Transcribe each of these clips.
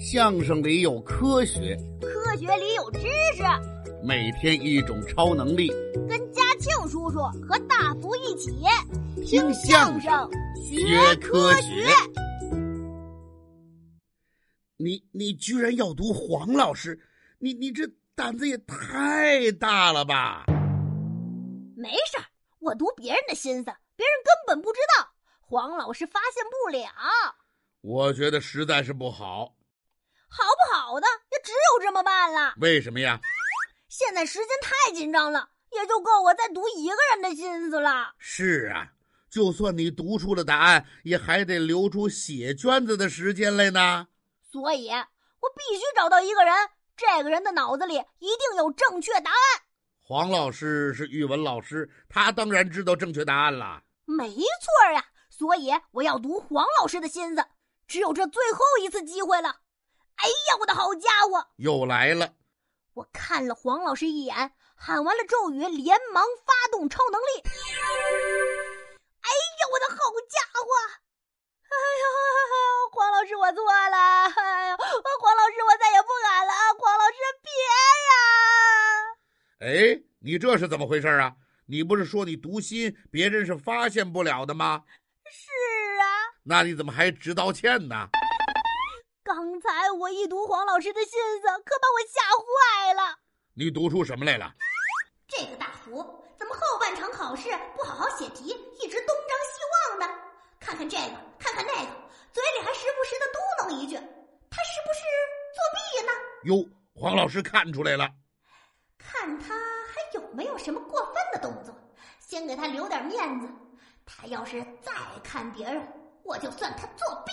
相声里有科学，科学里有知识。每天一种超能力，跟嘉庆叔叔和大福一起听相声学科学。你你居然要读黄老师，你你这胆子也太大了吧？没事儿，我读别人的心思，别人根本不知道，黄老师发现不了。我觉得实在是不好。好不好的也只有这么办了。为什么呀？现在时间太紧张了，也就够我再读一个人的心思了。是啊，就算你读出了答案，也还得留出写卷子的时间来呢。所以我必须找到一个人，这个人的脑子里一定有正确答案。黄老师是语文老师，他当然知道正确答案了。没错呀，所以我要读黄老师的心思，只有这最后一次机会了。哎呀，我的好家伙，又来了！我看了黄老师一眼，喊完了咒语，连忙发动超能力。哎呀，我的好家伙！哎呀，黄老师，我错了！哎呀，黄老师，我再也不敢了！黄老师，别呀！哎，你这是怎么回事啊？你不是说你读心别人是发现不了的吗？是啊。那你怎么还直道歉呢？我一读黄老师的信子，可把我吓坏了。你读出什么来了？这个大福怎么后半场考试不好好写题，一直东张西望的？看看这个，看看那个，嘴里还时不时的嘟囔一句：“他是不是作弊呢？”哟，黄老师看出来了。看他还有没有什么过分的动作，先给他留点面子。他要是再看别人，我就算他作弊。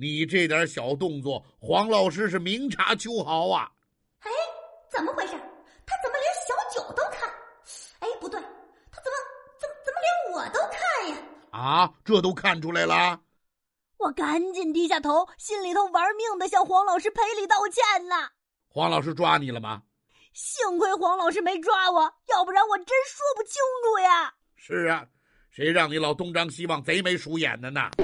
你这点小动作，黄老师是明察秋毫啊！哎，怎么回事？他怎么连小九都看？哎，不对，他怎么怎么怎么连我都看呀？啊，这都看出来了！我赶紧低下头，心里头玩命的向黄老师赔礼道歉呢。黄老师抓你了吗？幸亏黄老师没抓我，要不然我真说不清楚呀。是啊，谁让你老东张西望、贼眉鼠眼的呢？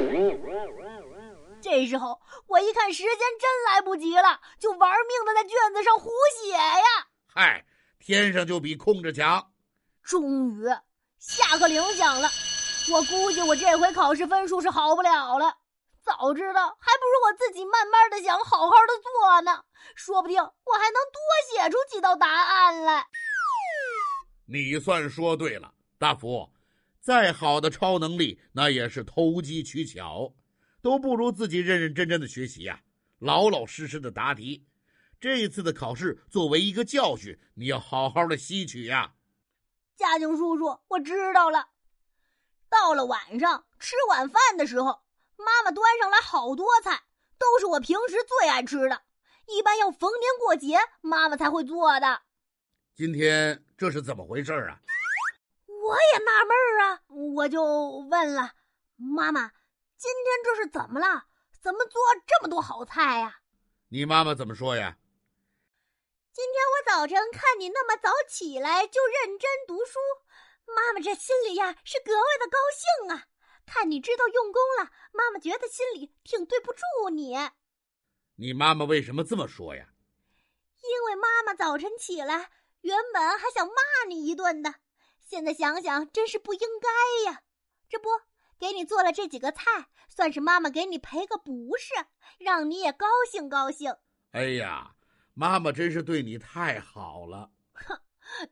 这时候我一看时间真来不及了，就玩命的在卷子上胡写呀！嗨，天上就比空着强。终于下课铃响了，我估计我这回考试分数是好不了了。早知道还不如我自己慢慢的想，好好的做呢，说不定我还能多写出几道答案来。你算说对了，大福，再好的超能力那也是投机取巧。都不如自己认认真真的学习呀，老老实实的答题。这一次的考试作为一个教训，你要好好的吸取呀。嘉靖叔叔，我知道了。到了晚上吃晚饭的时候，妈妈端上来好多菜，都是我平时最爱吃的。一般要逢年过节，妈妈才会做的。今天这是怎么回事啊？我也纳闷啊，我就问了妈妈。今天这是怎么了？怎么做这么多好菜呀？你妈妈怎么说呀？今天我早晨看你那么早起来就认真读书，妈妈这心里呀是格外的高兴啊。看你知道用功了，妈妈觉得心里挺对不住你。你妈妈为什么这么说呀？因为妈妈早晨起来原本还想骂你一顿的，现在想想真是不应该呀。这不。给你做了这几个菜，算是妈妈给你赔个不是，让你也高兴高兴。哎呀，妈妈真是对你太好了。哼，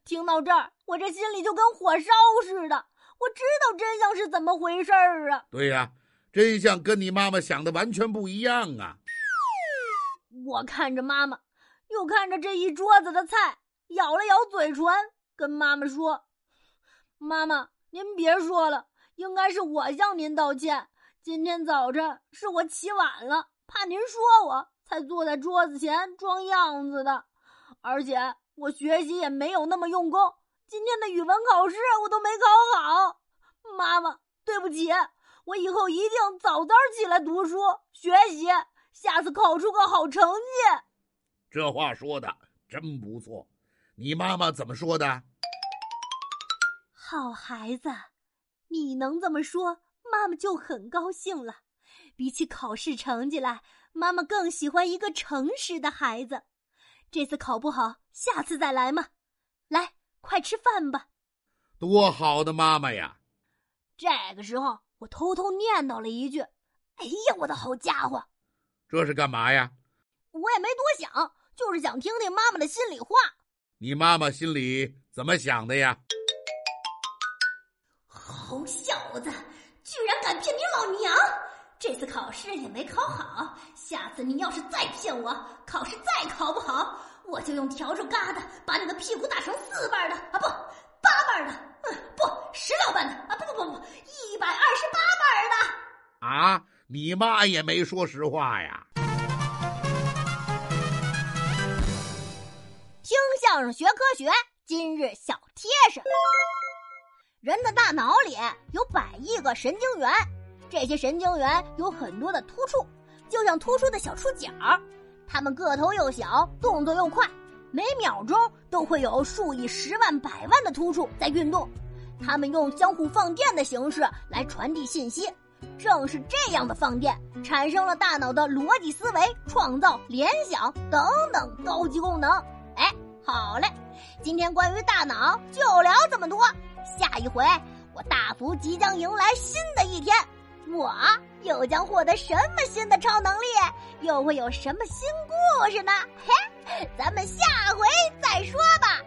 听到这儿，我这心里就跟火烧似的。我知道真相是怎么回事儿啊。对呀，真相跟你妈妈想的完全不一样啊。我看着妈妈，又看着这一桌子的菜，咬了咬嘴唇，跟妈妈说：“妈妈，您别说了。”应该是我向您道歉。今天早晨是我起晚了，怕您说我才坐在桌子前装样子的。而且我学习也没有那么用功，今天的语文考试我都没考好。妈妈，对不起，我以后一定早早起来读书学习，下次考出个好成绩。这话说的真不错。你妈妈怎么说的？好孩子。你能这么说，妈妈就很高兴了。比起考试成绩来，妈妈更喜欢一个诚实的孩子。这次考不好，下次再来嘛。来，快吃饭吧。多好的妈妈呀！这个时候，我偷偷念叨了一句：“哎呀，我的好家伙！”这是干嘛呀？我也没多想，就是想听听妈妈的心里话。你妈妈心里怎么想的呀？好小子，居然敢骗你老娘！这次考试也没考好，下次你要是再骗我，考试再考不好，我就用笤帚疙瘩把你的屁股打成四瓣的啊，不，八瓣的，嗯，不，十六瓣的啊，不不不不，一百二十八瓣的。啊，你妈也没说实话呀！听相声学科学，今日小贴士：人的大脑里有百亿个神经元。这些神经元有很多的突触，就像突出的小触角。它们个头又小，动作又快，每秒钟都会有数以十万、百万的突触在运动。它们用相互放电的形式来传递信息。正是这样的放电，产生了大脑的逻辑思维、创造、联想等等高级功能。哎，好嘞，今天关于大脑就聊这么多。下一回，我大福即将迎来新的一天。我又将获得什么新的超能力？又会有什么新故事呢？嘿，咱们下回再说吧。